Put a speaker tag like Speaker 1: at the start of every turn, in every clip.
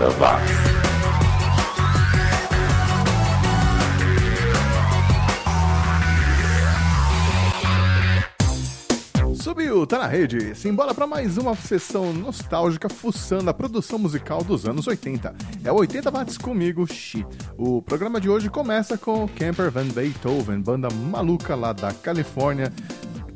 Speaker 1: 80 watts.
Speaker 2: Subiu, tá na rede. Simbora para mais uma sessão nostálgica fuçando a produção musical dos anos 80. É o 80 watts comigo, Xi. O programa de hoje começa com Camper Van Beethoven, banda maluca lá da Califórnia,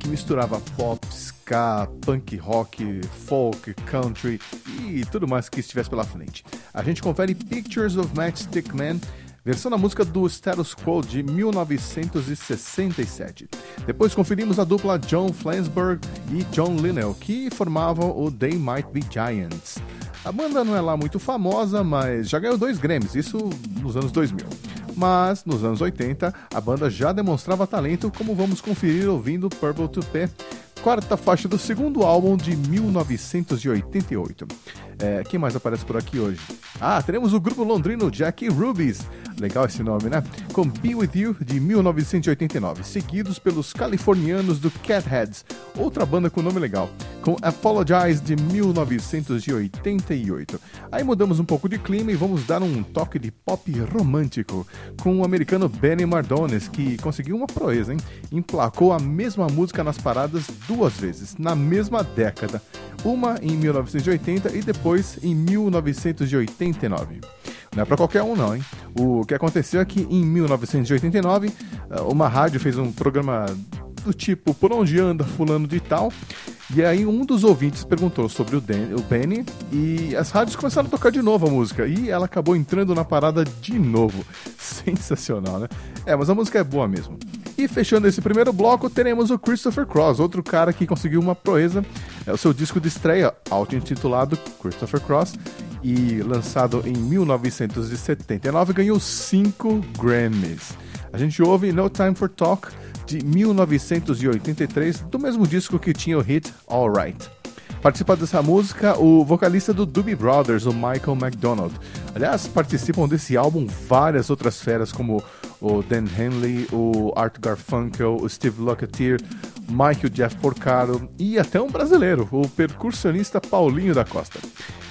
Speaker 2: que misturava pop, ska, punk rock, folk, country e tudo mais que estivesse pela frente. A gente confere Pictures of Matchstick Man versão da música do Status Quo de 1967. Depois conferimos a dupla John Flansburgh e John Linnell, que formavam o They Might Be Giants. A banda não é lá muito famosa, mas já ganhou dois Grammys, isso nos anos 2000. Mas nos anos 80, a banda já demonstrava talento, como vamos conferir ouvindo Purple to P, quarta faixa do segundo álbum de 1988. É, quem mais aparece por aqui hoje? Ah, teremos o grupo londrino Jack Rubies, legal esse nome, né? Com Be With You de 1989, seguidos pelos californianos do Catheads, outra banda com nome legal, com Apologize de 1988. Aí mudamos um pouco de clima e vamos dar um toque de pop romântico com o americano Benny Mardones, que conseguiu uma proeza, hein? Emplacou a mesma música nas paradas duas vezes, na mesma década, uma em 1980 e depois em 1989. Não é para qualquer um, não, hein? O que aconteceu é que em 1989, eh, uma rádio fez um programa do tipo Por onde anda fulano de tal? E aí um dos ouvintes perguntou sobre o, Dan, o Benny e as rádios começaram a tocar de novo a música e ela acabou entrando na parada de novo. Sensacional, né? É, mas a música é boa mesmo. E fechando esse primeiro bloco, teremos o Christopher Cross, outro cara que conseguiu uma proeza. É o seu disco de estreia, auto-intitulado Christopher Cross, e lançado em 1979, ganhou 5 Grammys. A gente ouve No Time for Talk de 1983, do mesmo disco que tinha o hit Alright. Participa dessa música o vocalista do Doobie Brothers, o Michael McDonald. Aliás, participam desse álbum várias outras feras, como o Dan Henley, o Art Garfunkel, o Steve Lukather, Michael Jeff Porcaro e até um brasileiro, o percussionista Paulinho da Costa.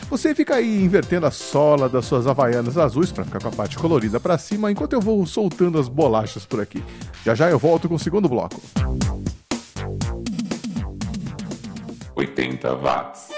Speaker 2: Você fica aí invertendo a sola das suas havaianas azuis para ficar com a parte colorida para cima, enquanto eu vou soltando as bolachas por aqui. Já já eu volto com o segundo bloco.
Speaker 1: 80 watts.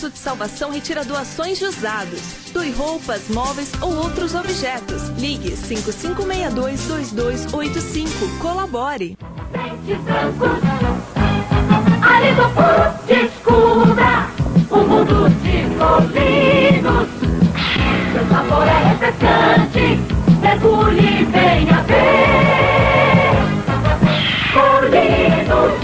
Speaker 3: Exército de Salvação retira doações de usados. Doe roupas, móveis ou outros objetos. Ligue 5562-2285. Colabore. Dentes brancos, hálito puro, descubra o mundo de colinos. Seu sabor é refrescante, mergulhe e venha ver. Colinos,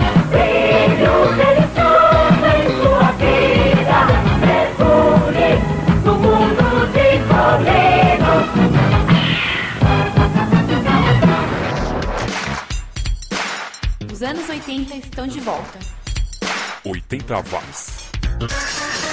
Speaker 4: de volta.
Speaker 5: 80 watts.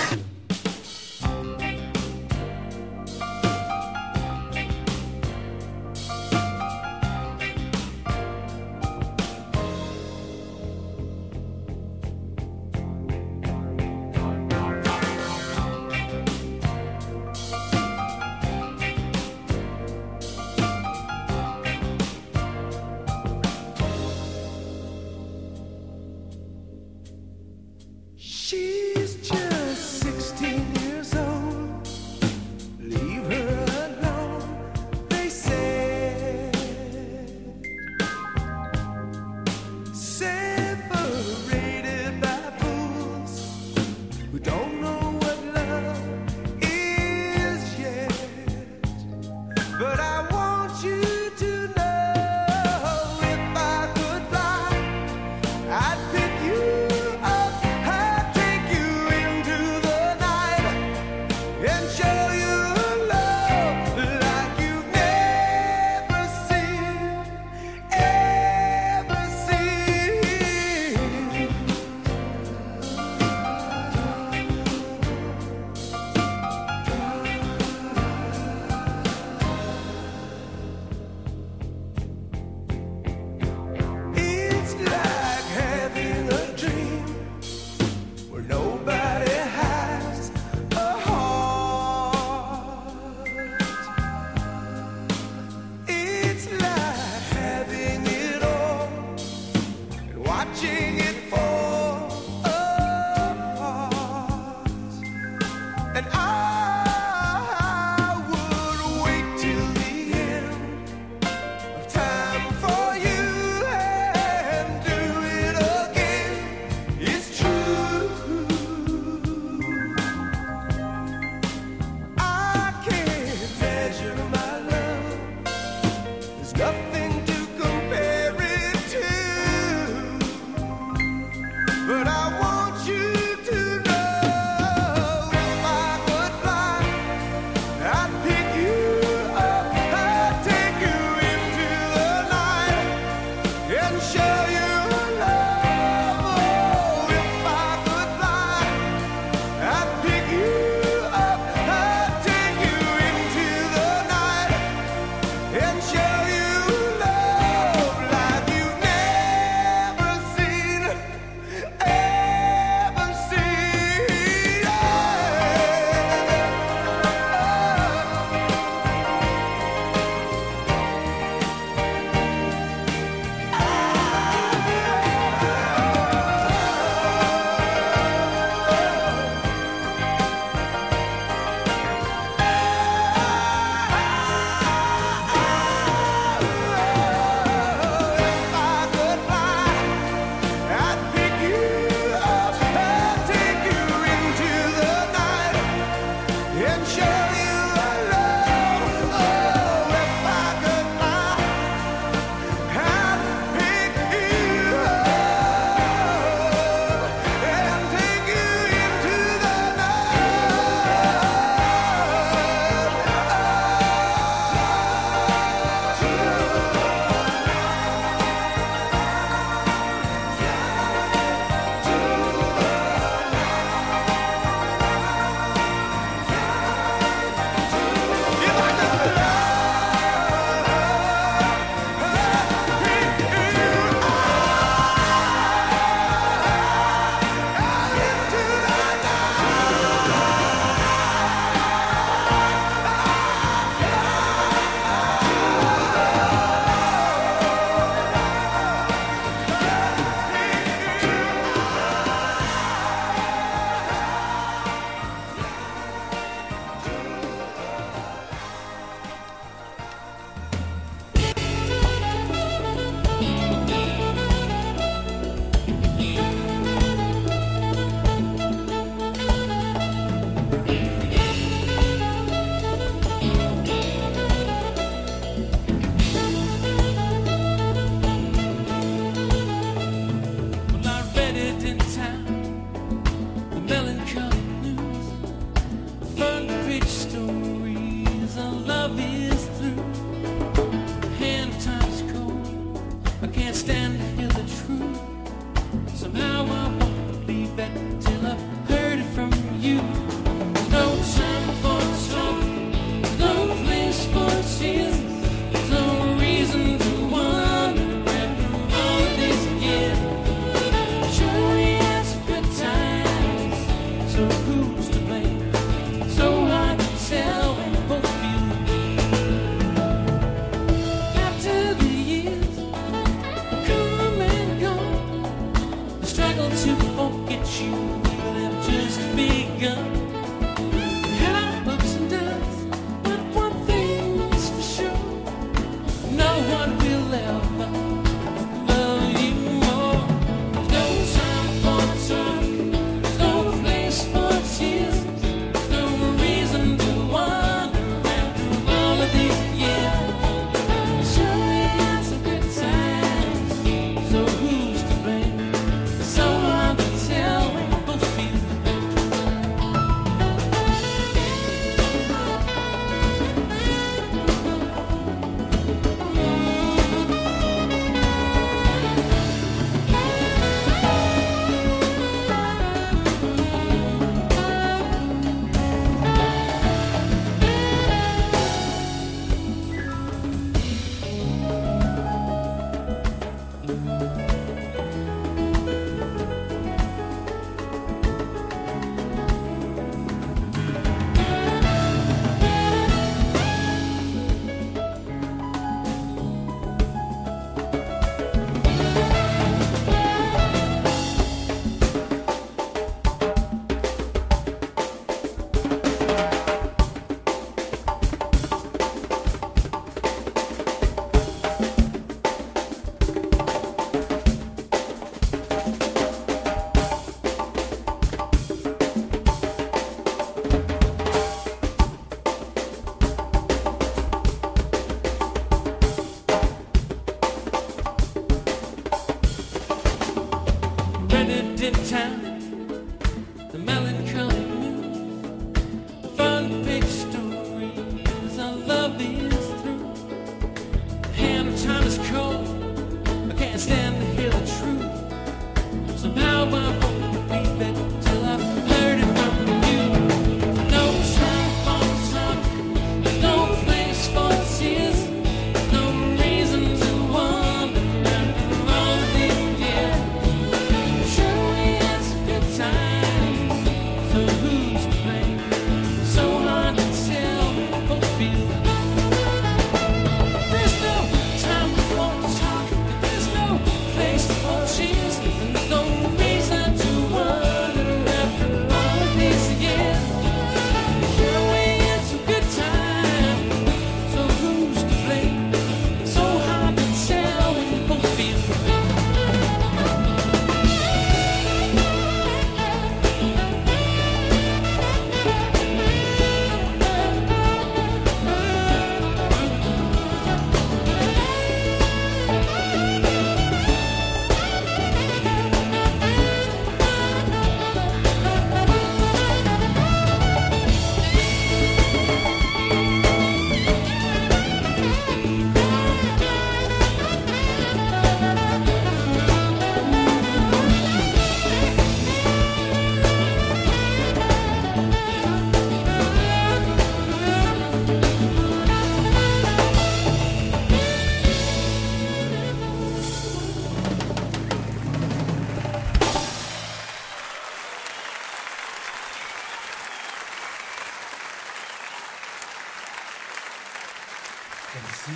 Speaker 5: stand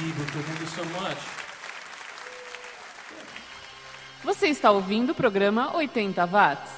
Speaker 5: able
Speaker 6: to handle
Speaker 7: so much.
Speaker 5: Você está ouvindo o programa 80 Watts.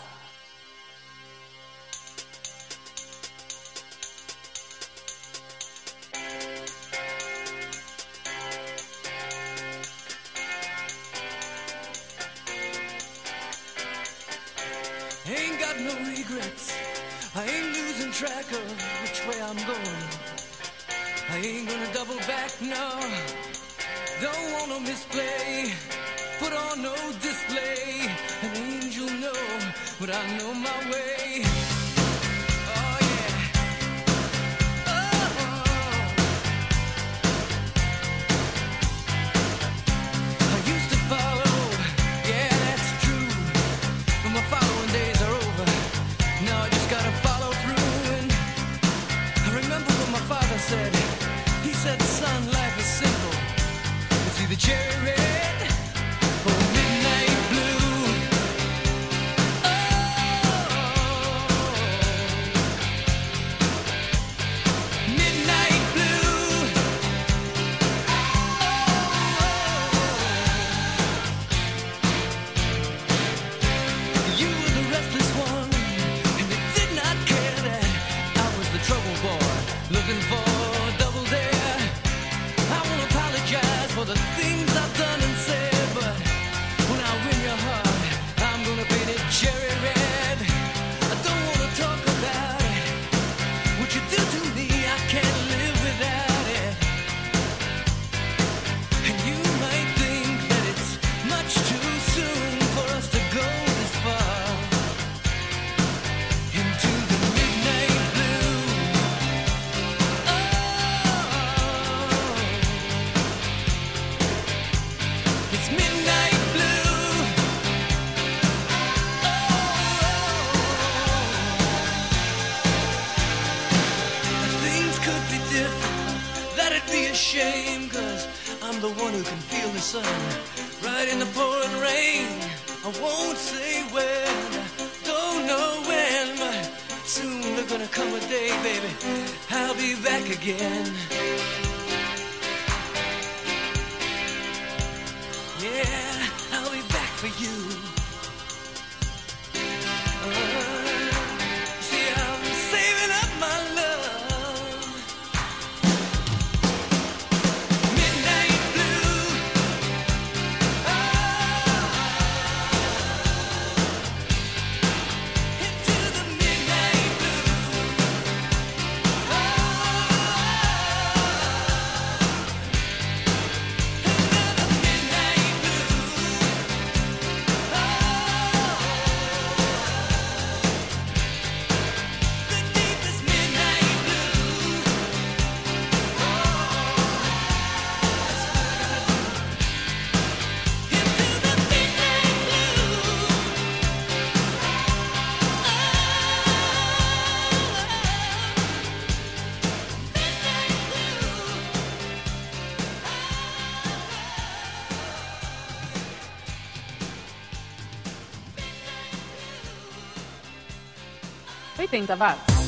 Speaker 8: again.
Speaker 5: 80 watts.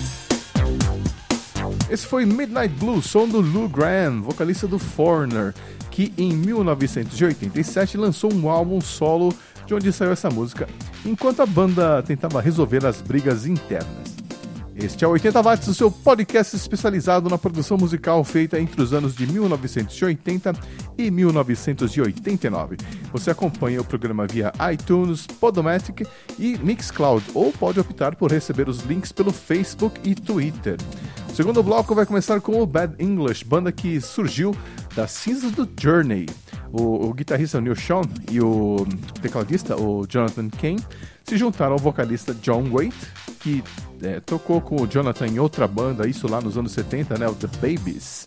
Speaker 2: Esse foi Midnight Blue, som do Lou Graham, vocalista do Foreigner, que em 1987 lançou um álbum solo de onde saiu essa música, enquanto a banda tentava resolver as brigas internas. Este é o 80 Watts, o seu podcast especializado na produção musical feita entre os anos de 1980 e 1989. Você acompanha o programa via iTunes, Podomatic e Mixcloud, ou pode optar por receber os links pelo Facebook e Twitter. O segundo bloco vai começar com o Bad English, banda que surgiu das cinzas do Journey. O, o guitarrista Neil Sean e o tecladista, o Jonathan Kane, se juntaram ao vocalista John Waite, que é, tocou com o Jonathan em outra banda, isso lá nos anos 70, né, o The Babies.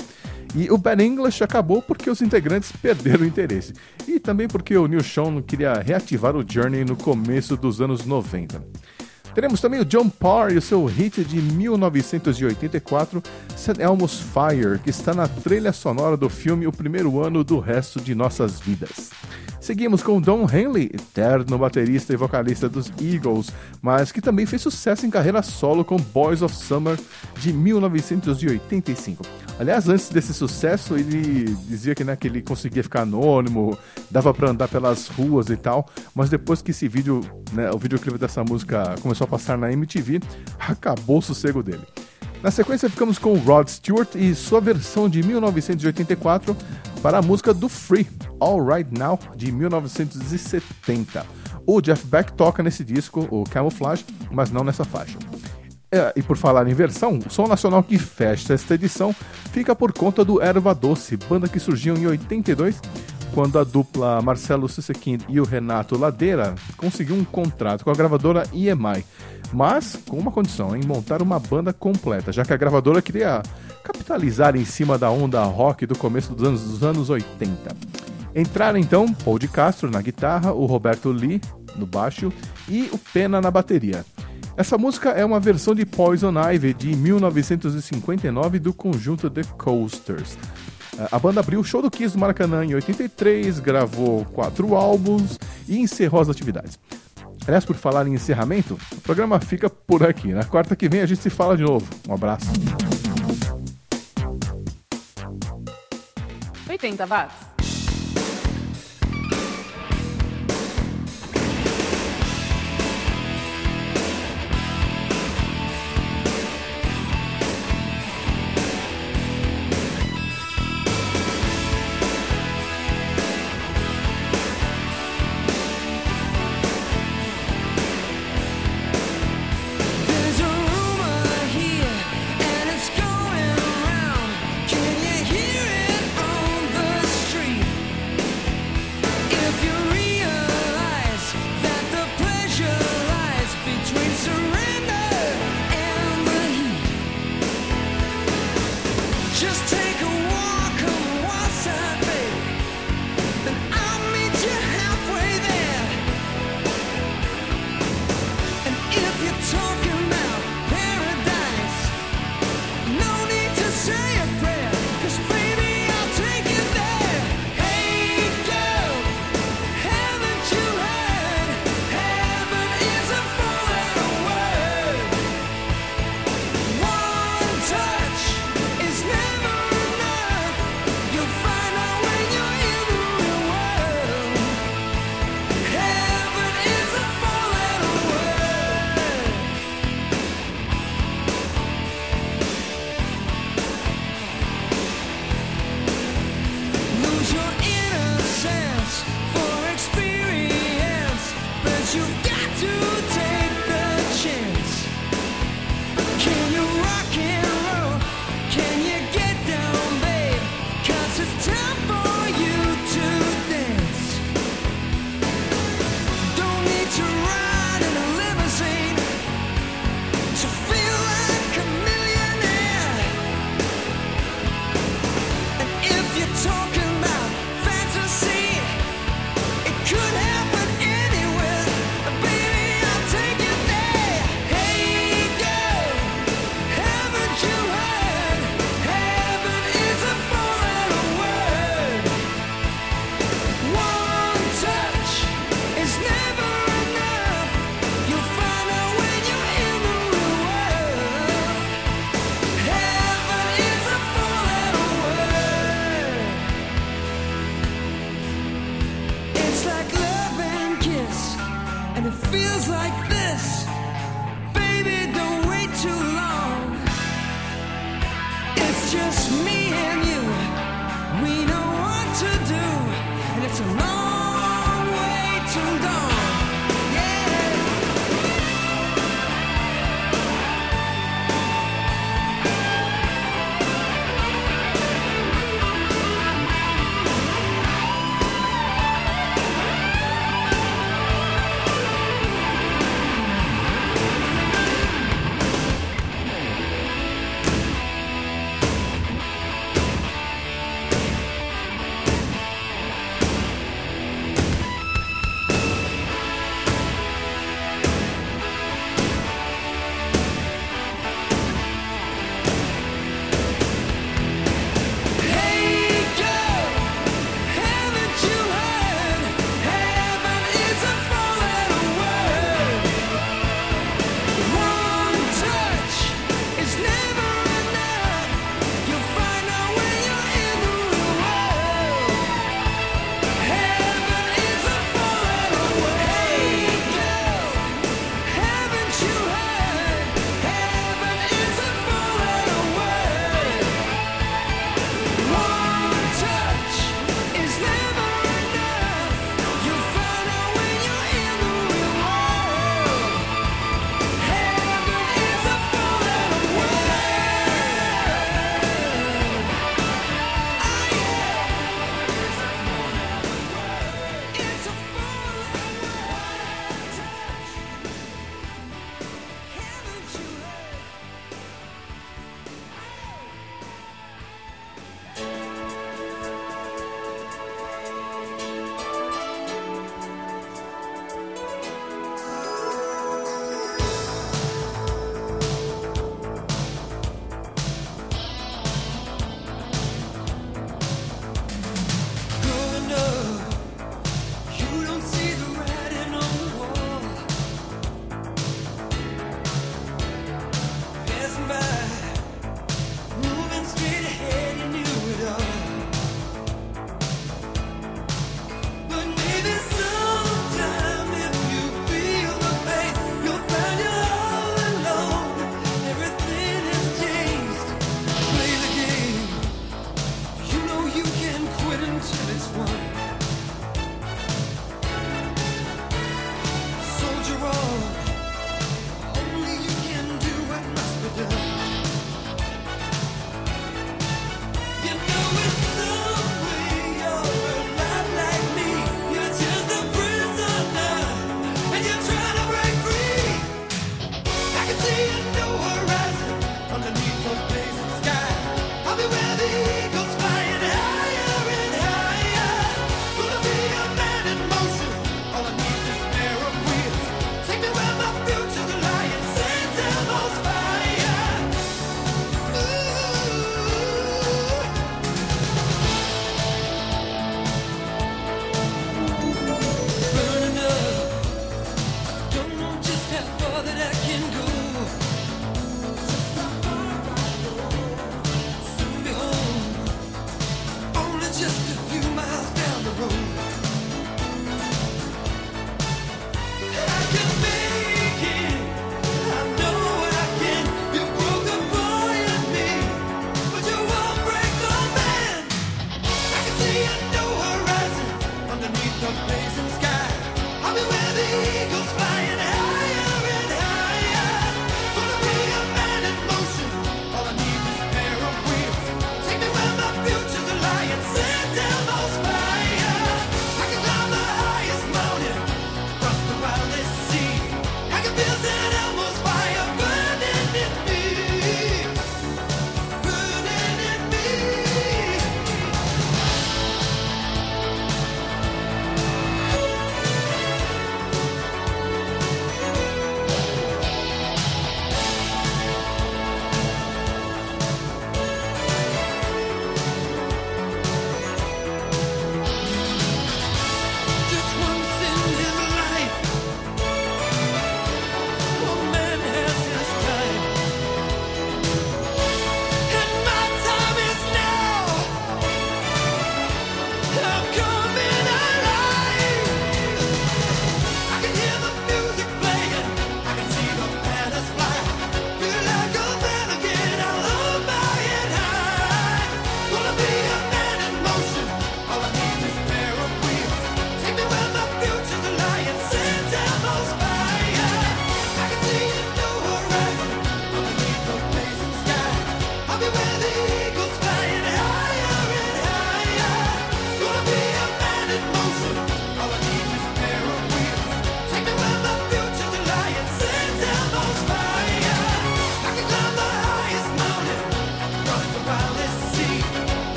Speaker 2: E o Bad English acabou porque os integrantes perderam o interesse. E também porque o Neil Sean queria reativar o Journey no começo dos anos 90. Teremos também o John Parr e o seu hit de 1984, St. Elmo's Fire, que está na trilha sonora do filme O Primeiro Ano do Resto de Nossas Vidas. Seguimos com Don Henley, eterno baterista e vocalista dos Eagles, mas que também fez sucesso em carreira solo com Boys of Summer de 1985. Aliás, antes desse sucesso, ele dizia que, né, que ele conseguia ficar anônimo, dava para andar pelas ruas e tal, mas depois que esse vídeo, né, o videoclipe dessa música começou a passar na MTV, acabou o sossego dele. Na sequência, ficamos com Rod Stewart e sua versão de 1984 para a música do Free, All Right Now, de 1970. O Jeff Beck toca nesse disco, o Camouflage, mas não nessa faixa. É, e por falar em versão, o som nacional que fecha esta edição fica por conta do Erva Doce, banda que surgiu em 82 quando a dupla Marcelo Susekind e o Renato Ladeira conseguiu um contrato com a gravadora EMI mas com uma condição, em montar uma banda completa, já que a gravadora queria capitalizar em cima da onda rock do começo dos anos, dos anos 80. Entraram então Paul de Castro na guitarra, o Roberto Lee no baixo e o Pena na bateria. Essa música é uma versão de Poison Ivy de 1959 do conjunto The Coasters. A banda abriu o show do Kiss do Maracanã em 83, gravou quatro álbuns e encerrou as atividades. Aliás, por falar em encerramento, o programa fica por aqui. Na quarta que vem a gente se fala de novo. Um abraço.
Speaker 5: 80 watts.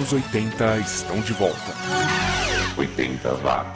Speaker 9: Anos 80 estão de volta.
Speaker 1: 80 watts.